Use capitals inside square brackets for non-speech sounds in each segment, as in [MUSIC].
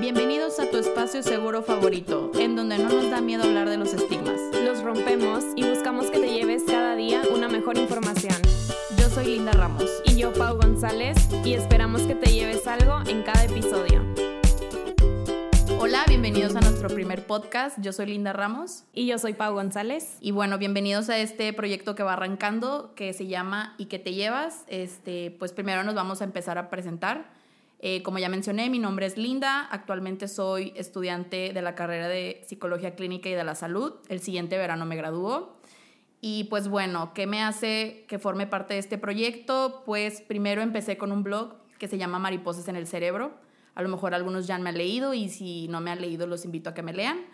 Bienvenidos a tu espacio seguro favorito, en donde no nos da miedo hablar de los estigmas. Los rompemos y buscamos que te lleves cada día una mejor información. Yo soy Linda Ramos. Y yo, Pau González, y esperamos que te lleves algo en cada episodio. Hola, bienvenidos a nuestro primer podcast. Yo soy Linda Ramos. Y yo soy Pau González. Y bueno, bienvenidos a este proyecto que va arrancando, que se llama ¿Y qué te llevas? Este, pues primero nos vamos a empezar a presentar. Eh, como ya mencioné, mi nombre es Linda. Actualmente soy estudiante de la carrera de Psicología Clínica y de la Salud. El siguiente verano me graduó. Y pues bueno, ¿qué me hace que forme parte de este proyecto? Pues primero empecé con un blog que se llama Mariposas en el Cerebro. A lo mejor algunos ya me han leído y si no me han leído los invito a que me lean.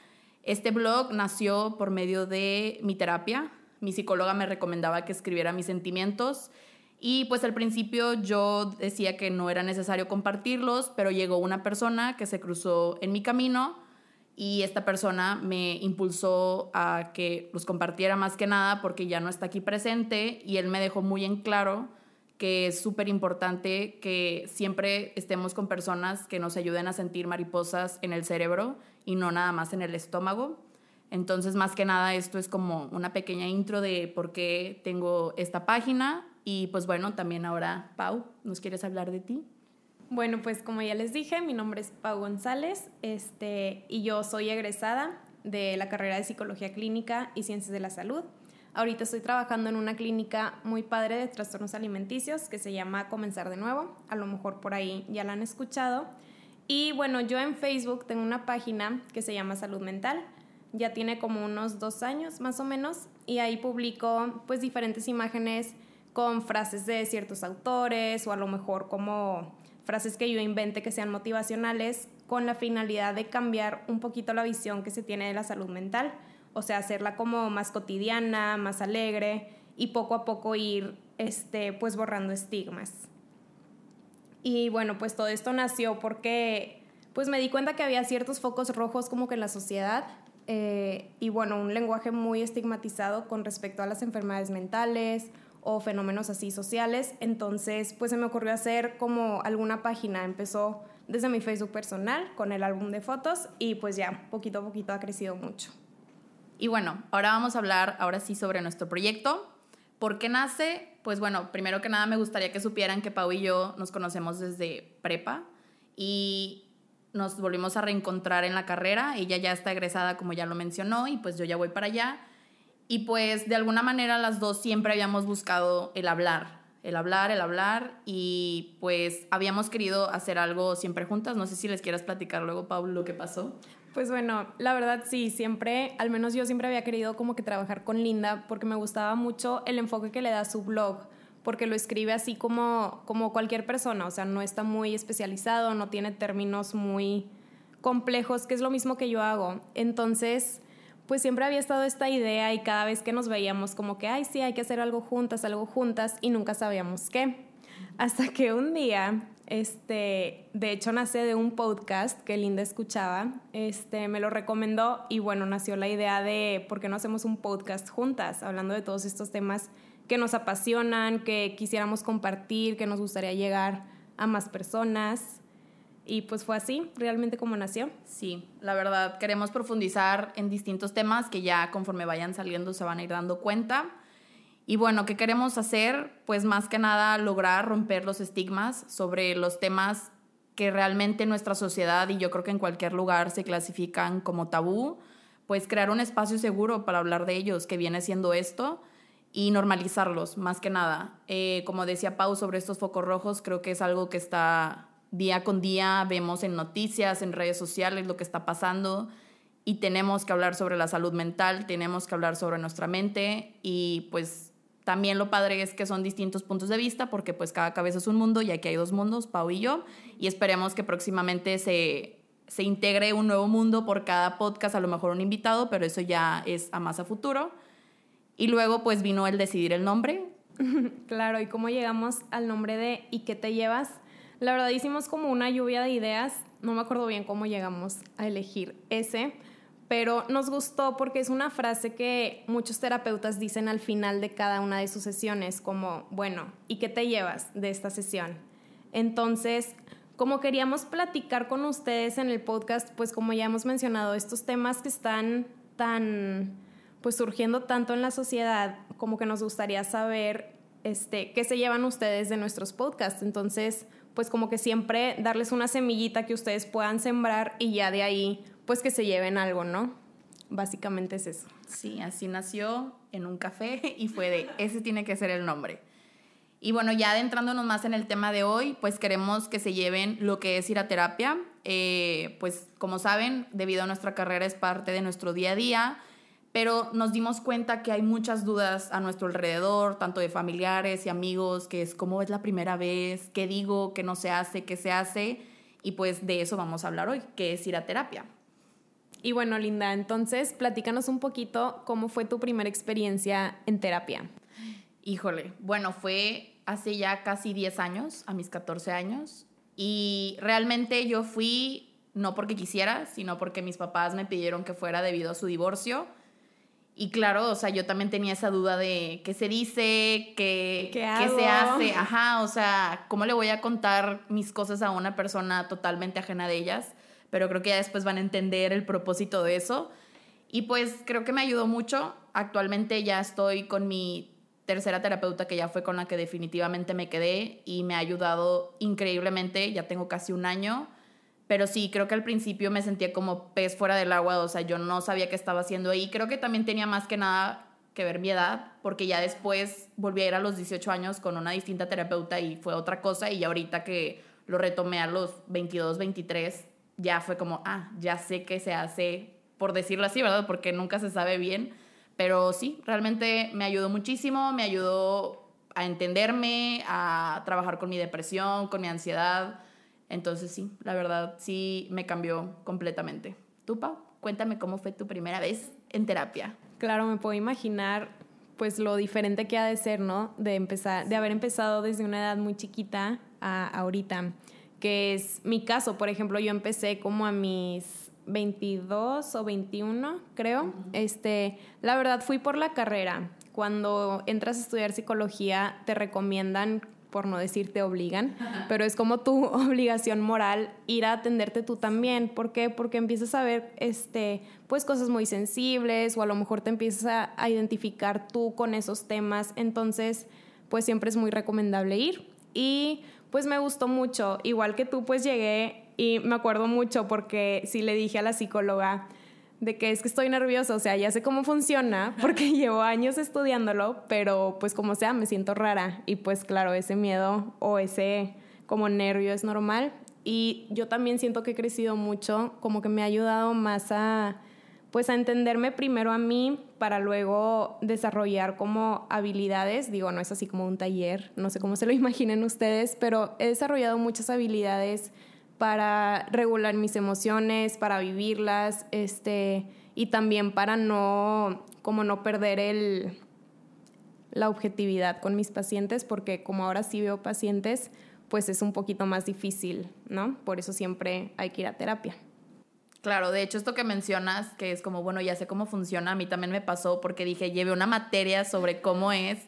Este blog nació por medio de mi terapia. Mi psicóloga me recomendaba que escribiera mis sentimientos y pues al principio yo decía que no era necesario compartirlos, pero llegó una persona que se cruzó en mi camino y esta persona me impulsó a que los compartiera más que nada porque ya no está aquí presente y él me dejó muy en claro que es súper importante que siempre estemos con personas que nos ayuden a sentir mariposas en el cerebro y no nada más en el estómago. Entonces, más que nada, esto es como una pequeña intro de por qué tengo esta página y pues bueno, también ahora, Pau, ¿nos quieres hablar de ti? Bueno, pues como ya les dije, mi nombre es Pau González este, y yo soy egresada de la carrera de Psicología Clínica y Ciencias de la Salud. Ahorita estoy trabajando en una clínica muy padre de trastornos alimenticios que se llama Comenzar de Nuevo. A lo mejor por ahí ya la han escuchado. Y bueno, yo en Facebook tengo una página que se llama Salud Mental. Ya tiene como unos dos años más o menos. Y ahí publico pues diferentes imágenes con frases de ciertos autores o a lo mejor como frases que yo invente que sean motivacionales con la finalidad de cambiar un poquito la visión que se tiene de la salud mental, o sea, hacerla como más cotidiana, más alegre y poco a poco ir este pues borrando estigmas. Y bueno, pues todo esto nació porque pues me di cuenta que había ciertos focos rojos como que en la sociedad eh, y bueno, un lenguaje muy estigmatizado con respecto a las enfermedades mentales o fenómenos así sociales. Entonces, pues se me ocurrió hacer como alguna página. Empezó desde mi Facebook personal con el álbum de fotos y pues ya, poquito a poquito ha crecido mucho. Y bueno, ahora vamos a hablar ahora sí sobre nuestro proyecto. ¿Por qué nace? Pues bueno, primero que nada me gustaría que supieran que Pau y yo nos conocemos desde prepa y nos volvimos a reencontrar en la carrera. Ella ya está egresada, como ya lo mencionó, y pues yo ya voy para allá. Y pues de alguna manera las dos siempre habíamos buscado el hablar, el hablar, el hablar y pues habíamos querido hacer algo siempre juntas. No sé si les quieras platicar luego, Pablo, lo que pasó. Pues bueno, la verdad sí, siempre, al menos yo siempre había querido como que trabajar con Linda porque me gustaba mucho el enfoque que le da su blog, porque lo escribe así como, como cualquier persona, o sea, no está muy especializado, no tiene términos muy complejos, que es lo mismo que yo hago. Entonces, pues siempre había estado esta idea y cada vez que nos veíamos como que, ay, sí, hay que hacer algo juntas, algo juntas y nunca sabíamos qué. Hasta que un día, este, de hecho nace de un podcast que Linda escuchaba, este, me lo recomendó y bueno, nació la idea de por qué no hacemos un podcast juntas, hablando de todos estos temas que nos apasionan, que quisiéramos compartir, que nos gustaría llegar a más personas. Y pues fue así, realmente como nació. Sí, la verdad, queremos profundizar en distintos temas que ya conforme vayan saliendo se van a ir dando cuenta. Y bueno, ¿qué queremos hacer? Pues más que nada lograr romper los estigmas sobre los temas que realmente en nuestra sociedad y yo creo que en cualquier lugar se clasifican como tabú, pues crear un espacio seguro para hablar de ellos, que viene siendo esto, y normalizarlos, más que nada. Eh, como decía Pau sobre estos focos rojos, creo que es algo que está día con día vemos en noticias, en redes sociales lo que está pasando y tenemos que hablar sobre la salud mental, tenemos que hablar sobre nuestra mente y pues también lo padre es que son distintos puntos de vista porque pues cada cabeza es un mundo y aquí hay dos mundos, Pau y yo, y esperemos que próximamente se, se integre un nuevo mundo por cada podcast, a lo mejor un invitado, pero eso ya es a más a futuro. Y luego pues vino el decidir el nombre. [LAUGHS] claro, y cómo llegamos al nombre de ¿y qué te llevas? La verdad hicimos como una lluvia de ideas, no me acuerdo bien cómo llegamos a elegir ese, pero nos gustó porque es una frase que muchos terapeutas dicen al final de cada una de sus sesiones, como, bueno, ¿y qué te llevas de esta sesión? Entonces, como queríamos platicar con ustedes en el podcast, pues como ya hemos mencionado, estos temas que están tan, pues surgiendo tanto en la sociedad, como que nos gustaría saber este, qué se llevan ustedes de nuestros podcasts. Entonces, pues como que siempre darles una semillita que ustedes puedan sembrar y ya de ahí, pues que se lleven algo, ¿no? Básicamente es eso. Sí, así nació en un café [LAUGHS] y fue de, ese tiene que ser el nombre. Y bueno, ya adentrándonos más en el tema de hoy, pues queremos que se lleven lo que es ir a terapia. Eh, pues como saben, debido a nuestra carrera es parte de nuestro día a día, pero nos dimos cuenta que hay muchas dudas a nuestro alrededor, tanto de familiares y amigos, que es cómo es la primera vez, qué digo, qué no se hace, qué se hace. Y pues de eso vamos a hablar hoy, que es ir a terapia. Y bueno, Linda, entonces platícanos un poquito cómo fue tu primera experiencia en terapia. Híjole, bueno, fue hace ya casi 10 años, a mis 14 años, y realmente yo fui no porque quisiera, sino porque mis papás me pidieron que fuera debido a su divorcio. Y claro, o sea, yo también tenía esa duda de qué se dice, qué, ¿Qué, qué se hace, ajá, o sea, cómo le voy a contar mis cosas a una persona totalmente ajena de ellas, pero creo que ya después van a entender el propósito de eso. Y pues creo que me ayudó mucho. Actualmente ya estoy con mi tercera terapeuta que ya fue con la que definitivamente me quedé y me ha ayudado increíblemente, ya tengo casi un año, pero sí, creo que al principio me sentía como pez fuera del agua, o sea, yo no sabía qué estaba haciendo ahí, creo que también tenía más que nada que ver mi edad, porque ya después volví a ir a los 18 años con una distinta terapeuta y fue otra cosa y ya ahorita que lo retomé a los 22, 23, ya fue como, ah, ya sé qué se hace, por decirlo así, ¿verdad? Porque nunca se sabe bien pero sí, realmente me ayudó muchísimo, me ayudó a entenderme, a trabajar con mi depresión, con mi ansiedad. Entonces sí, la verdad sí me cambió completamente. ¿Tú, Pau? Cuéntame cómo fue tu primera vez en terapia. Claro, me puedo imaginar pues lo diferente que ha de ser, ¿no? De empezar, de haber empezado desde una edad muy chiquita a ahorita, que es mi caso, por ejemplo, yo empecé como a mis 22 o 21, creo. Este, la verdad fui por la carrera. Cuando entras a estudiar psicología te recomiendan, por no decir te obligan, [LAUGHS] pero es como tu [LAUGHS] obligación moral ir a atenderte tú también. ¿Por qué? Porque empiezas a ver este, pues cosas muy sensibles o a lo mejor te empiezas a, a identificar tú con esos temas. Entonces, pues siempre es muy recomendable ir. Y pues me gustó mucho. Igual que tú, pues llegué y me acuerdo mucho porque sí le dije a la psicóloga de que es que estoy nerviosa, o sea, ya sé cómo funciona porque [LAUGHS] llevo años estudiándolo, pero pues como sea, me siento rara. Y pues claro, ese miedo o ese como nervio es normal. Y yo también siento que he crecido mucho, como que me ha ayudado más a pues a entenderme primero a mí para luego desarrollar como habilidades, digo, no es así como un taller, no sé cómo se lo [LAUGHS] imaginen ustedes, pero he desarrollado muchas habilidades para regular mis emociones, para vivirlas, este, y también para no, como no perder el, la objetividad con mis pacientes, porque como ahora sí veo pacientes, pues es un poquito más difícil, ¿no? Por eso siempre hay que ir a terapia. Claro, de hecho esto que mencionas, que es como, bueno, ya sé cómo funciona, a mí también me pasó porque dije, llevé una materia sobre cómo es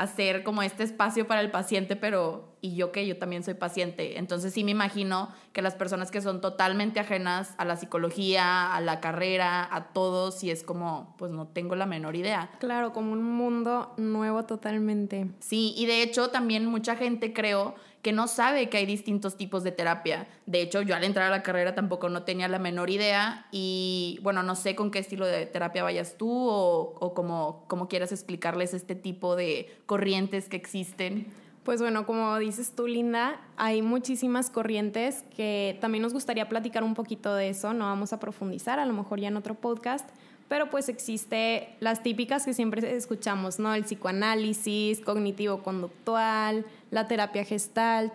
hacer como este espacio para el paciente, pero y yo que yo también soy paciente. Entonces sí me imagino que las personas que son totalmente ajenas a la psicología, a la carrera, a todo, si es como, pues no tengo la menor idea. Claro, como un mundo nuevo totalmente. Sí, y de hecho también mucha gente creo que no sabe que hay distintos tipos de terapia. De hecho, yo al entrar a la carrera tampoco no tenía la menor idea y bueno, no sé con qué estilo de terapia vayas tú o, o como, como quieras explicarles este tipo de corrientes que existen. Pues bueno, como dices tú, Linda, hay muchísimas corrientes que también nos gustaría platicar un poquito de eso, no vamos a profundizar, a lo mejor ya en otro podcast, pero pues existe las típicas que siempre escuchamos, ¿no? El psicoanálisis, cognitivo-conductual, la terapia gestalt,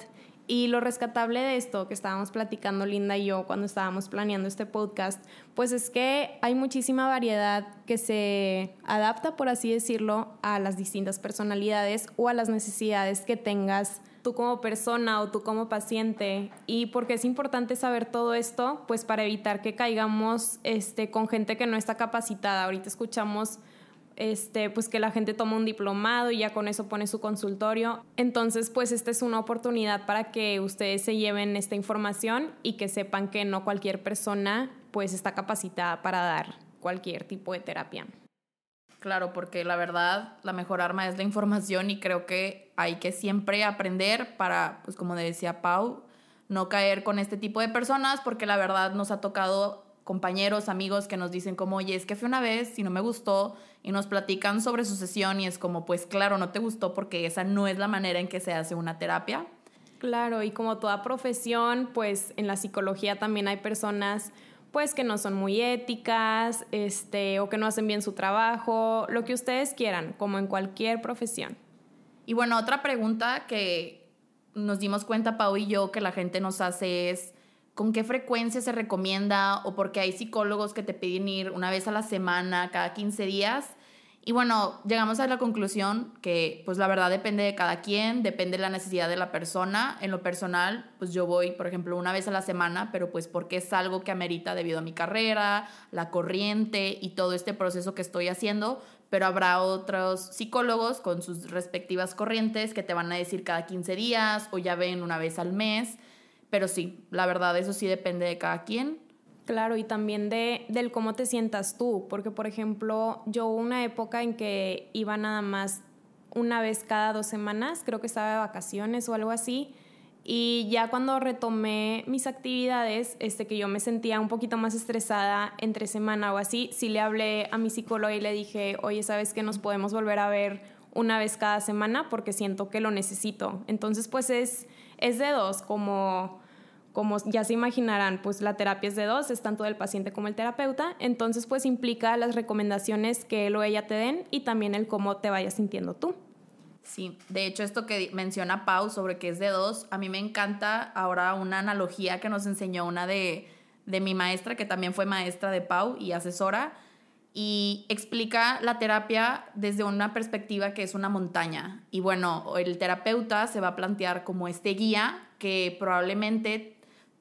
y lo rescatable de esto que estábamos platicando Linda y yo cuando estábamos planeando este podcast, pues es que hay muchísima variedad que se adapta, por así decirlo, a las distintas personalidades o a las necesidades que tengas tú como persona o tú como paciente. Y porque es importante saber todo esto, pues para evitar que caigamos este, con gente que no está capacitada. Ahorita escuchamos este, pues que la gente toma un diplomado y ya con eso pone su consultorio. Entonces, pues esta es una oportunidad para que ustedes se lleven esta información y que sepan que no cualquier persona pues está capacitada para dar cualquier tipo de terapia. Claro, porque la verdad la mejor arma es la información y creo que hay que siempre aprender para, pues como decía Pau, no caer con este tipo de personas porque la verdad nos ha tocado compañeros, amigos que nos dicen como, oye, es que fue una vez y no me gustó y nos platican sobre su sesión y es como, pues claro, no te gustó porque esa no es la manera en que se hace una terapia. Claro, y como toda profesión, pues en la psicología también hay personas pues que no son muy éticas, este, o que no hacen bien su trabajo, lo que ustedes quieran, como en cualquier profesión. Y bueno, otra pregunta que nos dimos cuenta, Pau y yo, que la gente nos hace es, ¿con qué frecuencia se recomienda? O porque hay psicólogos que te piden ir una vez a la semana, cada 15 días. Y bueno, llegamos a la conclusión que pues la verdad depende de cada quien, depende de la necesidad de la persona. En lo personal, pues yo voy, por ejemplo, una vez a la semana, pero pues porque es algo que amerita debido a mi carrera, la corriente y todo este proceso que estoy haciendo. Pero habrá otros psicólogos con sus respectivas corrientes que te van a decir cada 15 días o ya ven una vez al mes. Pero sí, la verdad, eso sí depende de cada quien. Claro, y también de, del cómo te sientas tú, porque por ejemplo, yo hubo una época en que iba nada más una vez cada dos semanas, creo que estaba de vacaciones o algo así, y ya cuando retomé mis actividades, este, que yo me sentía un poquito más estresada entre semana o así, sí le hablé a mi psicólogo y le dije, oye, ¿sabes que nos podemos volver a ver una vez cada semana? Porque siento que lo necesito. Entonces, pues es, es de dos, como como ya se imaginarán, pues la terapia es de dos, es tanto del paciente como el terapeuta, entonces pues implica las recomendaciones que él o ella te den y también el cómo te vayas sintiendo tú. Sí, de hecho esto que menciona Pau sobre que es de dos, a mí me encanta ahora una analogía que nos enseñó una de, de mi maestra, que también fue maestra de Pau y asesora, y explica la terapia desde una perspectiva que es una montaña. Y bueno, el terapeuta se va a plantear como este guía que probablemente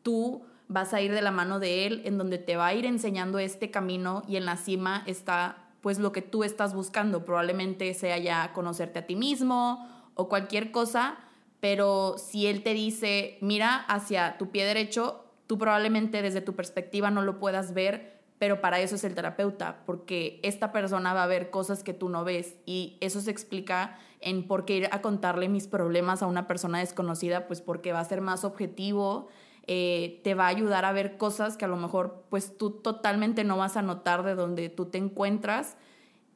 tú vas a ir de la mano de Él, en donde te va a ir enseñando este camino y en la cima está pues lo que tú estás buscando. Probablemente sea ya conocerte a ti mismo o cualquier cosa, pero si Él te dice, mira hacia tu pie derecho, tú probablemente desde tu perspectiva no lo puedas ver, pero para eso es el terapeuta, porque esta persona va a ver cosas que tú no ves y eso se explica en por qué ir a contarle mis problemas a una persona desconocida, pues porque va a ser más objetivo, eh, te va a ayudar a ver cosas que a lo mejor pues tú totalmente no vas a notar de donde tú te encuentras.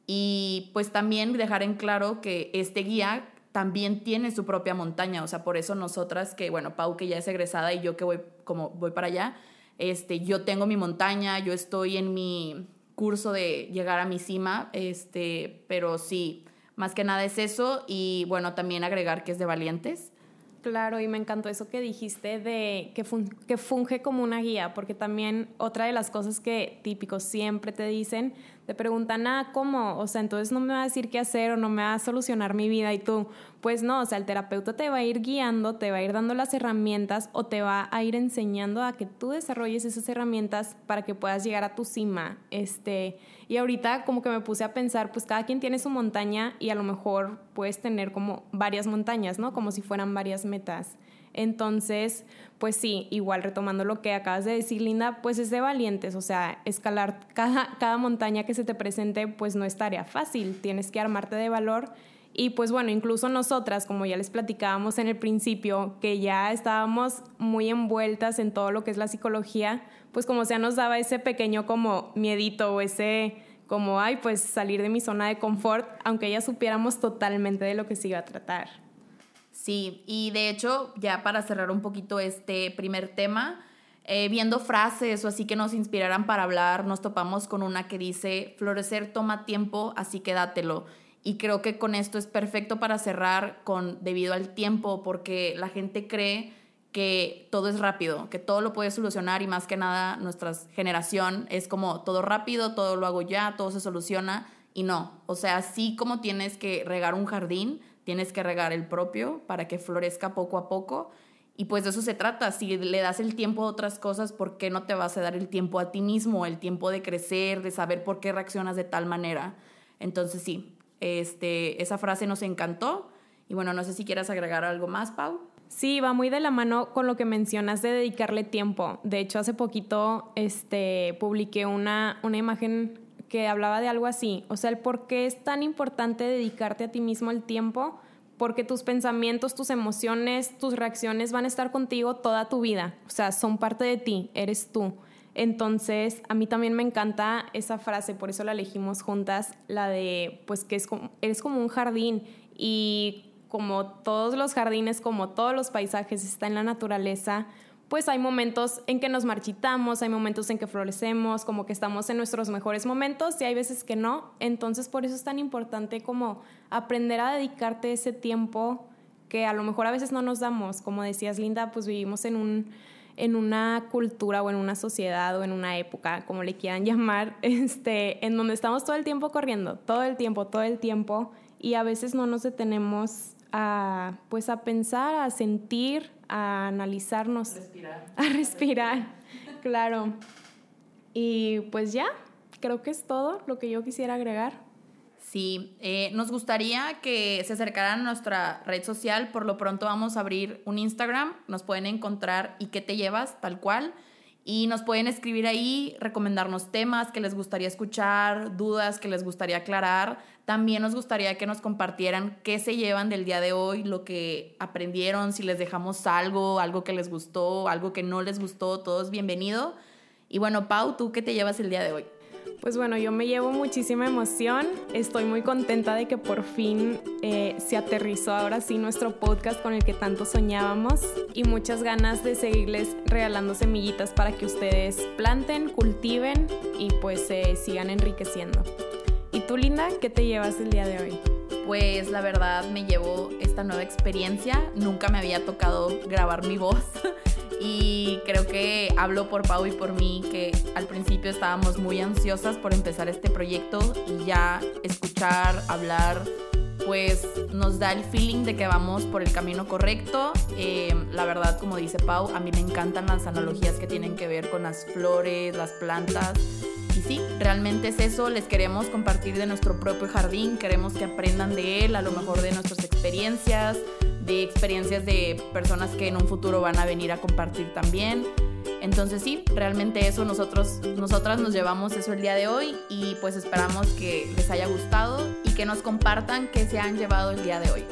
Y pues también dejar en claro que este guía también tiene su propia montaña, o sea, por eso nosotras que, bueno, Pau que ya es egresada y yo que voy como voy para allá, este, yo tengo mi montaña, yo estoy en mi curso de llegar a mi cima, este, pero sí, más que nada es eso. Y bueno, también agregar que es de valientes. Claro, y me encantó eso que dijiste de que, que funge como una guía, porque también otra de las cosas que típicos siempre te dicen te preguntan, ah, ¿cómo? O sea, entonces no me va a decir qué hacer o no me va a solucionar mi vida y tú, pues no, o sea, el terapeuta te va a ir guiando, te va a ir dando las herramientas o te va a ir enseñando a que tú desarrolles esas herramientas para que puedas llegar a tu cima. Este, y ahorita como que me puse a pensar, pues cada quien tiene su montaña y a lo mejor puedes tener como varias montañas, ¿no? Como si fueran varias metas. Entonces, pues sí, igual retomando lo que acabas de decir, Linda, pues es de valientes, o sea, escalar cada, cada montaña que se te presente, pues no es tarea fácil, tienes que armarte de valor. Y pues bueno, incluso nosotras, como ya les platicábamos en el principio, que ya estábamos muy envueltas en todo lo que es la psicología, pues como sea nos daba ese pequeño como miedito o ese como, ay, pues salir de mi zona de confort, aunque ya supiéramos totalmente de lo que se iba a tratar. Sí, y de hecho, ya para cerrar un poquito este primer tema, eh, viendo frases o así que nos inspiraran para hablar, nos topamos con una que dice, florecer toma tiempo, así que dátelo. Y creo que con esto es perfecto para cerrar con debido al tiempo, porque la gente cree que todo es rápido, que todo lo puede solucionar y más que nada nuestra generación es como todo rápido, todo lo hago ya, todo se soluciona y no. O sea, así como tienes que regar un jardín, tienes que regar el propio para que florezca poco a poco. Y pues de eso se trata. Si le das el tiempo a otras cosas, ¿por qué no te vas a dar el tiempo a ti mismo? El tiempo de crecer, de saber por qué reaccionas de tal manera. Entonces sí, este, esa frase nos encantó. Y bueno, no sé si quieras agregar algo más, Pau. Sí, va muy de la mano con lo que mencionas de dedicarle tiempo. De hecho, hace poquito este, publiqué una, una imagen que hablaba de algo así. O sea, el por qué es tan importante dedicarte a ti mismo el tiempo, porque tus pensamientos, tus emociones, tus reacciones van a estar contigo toda tu vida. O sea, son parte de ti, eres tú. Entonces, a mí también me encanta esa frase, por eso la elegimos juntas, la de, pues que es como, eres como un jardín y como todos los jardines, como todos los paisajes, está en la naturaleza, pues hay momentos en que nos marchitamos, hay momentos en que florecemos, como que estamos en nuestros mejores momentos y hay veces que no. Entonces por eso es tan importante como aprender a dedicarte ese tiempo que a lo mejor a veces no nos damos. Como decías, Linda, pues vivimos en un en una cultura o en una sociedad o en una época, como le quieran [LAUGHS] llamar, este, en donde estamos todo el tiempo corriendo, todo el tiempo, todo el tiempo, y a veces no nos detenemos a, pues a pensar, a sentir, a analizarnos. Respirar. A respirar, [LAUGHS] claro. Y pues ya, creo que es todo lo que yo quisiera agregar. Sí, eh, nos gustaría que se acercaran a nuestra red social. Por lo pronto vamos a abrir un Instagram. Nos pueden encontrar y qué te llevas, tal cual. Y nos pueden escribir ahí, recomendarnos temas que les gustaría escuchar, dudas que les gustaría aclarar. También nos gustaría que nos compartieran qué se llevan del día de hoy, lo que aprendieron, si les dejamos algo, algo que les gustó, algo que no les gustó, todo es bienvenido. Y bueno, Pau, ¿tú qué te llevas el día de hoy? Pues bueno, yo me llevo muchísima emoción. Estoy muy contenta de que por fin eh, se aterrizó ahora sí nuestro podcast con el que tanto soñábamos y muchas ganas de seguirles regalando semillitas para que ustedes planten, cultiven y pues se sigan enriqueciendo. ¿Y tú, Linda, qué te llevas el día de hoy? Pues la verdad me llevo esta nueva experiencia. Nunca me había tocado grabar mi voz. Y creo que hablo por Pau y por mí que al principio estábamos muy ansiosas por empezar este proyecto y ya escuchar, hablar, pues nos da el feeling de que vamos por el camino correcto. Eh, la verdad, como dice Pau, a mí me encantan las analogías que tienen que ver con las flores, las plantas. Y sí, realmente es eso, les queremos compartir de nuestro propio jardín, queremos que aprendan de él, a lo mejor de nuestras experiencias, de experiencias de personas que en un futuro van a venir a compartir también. Entonces sí, realmente eso nosotros, nosotras nos llevamos eso el día de hoy y pues esperamos que les haya gustado y que nos compartan qué se han llevado el día de hoy.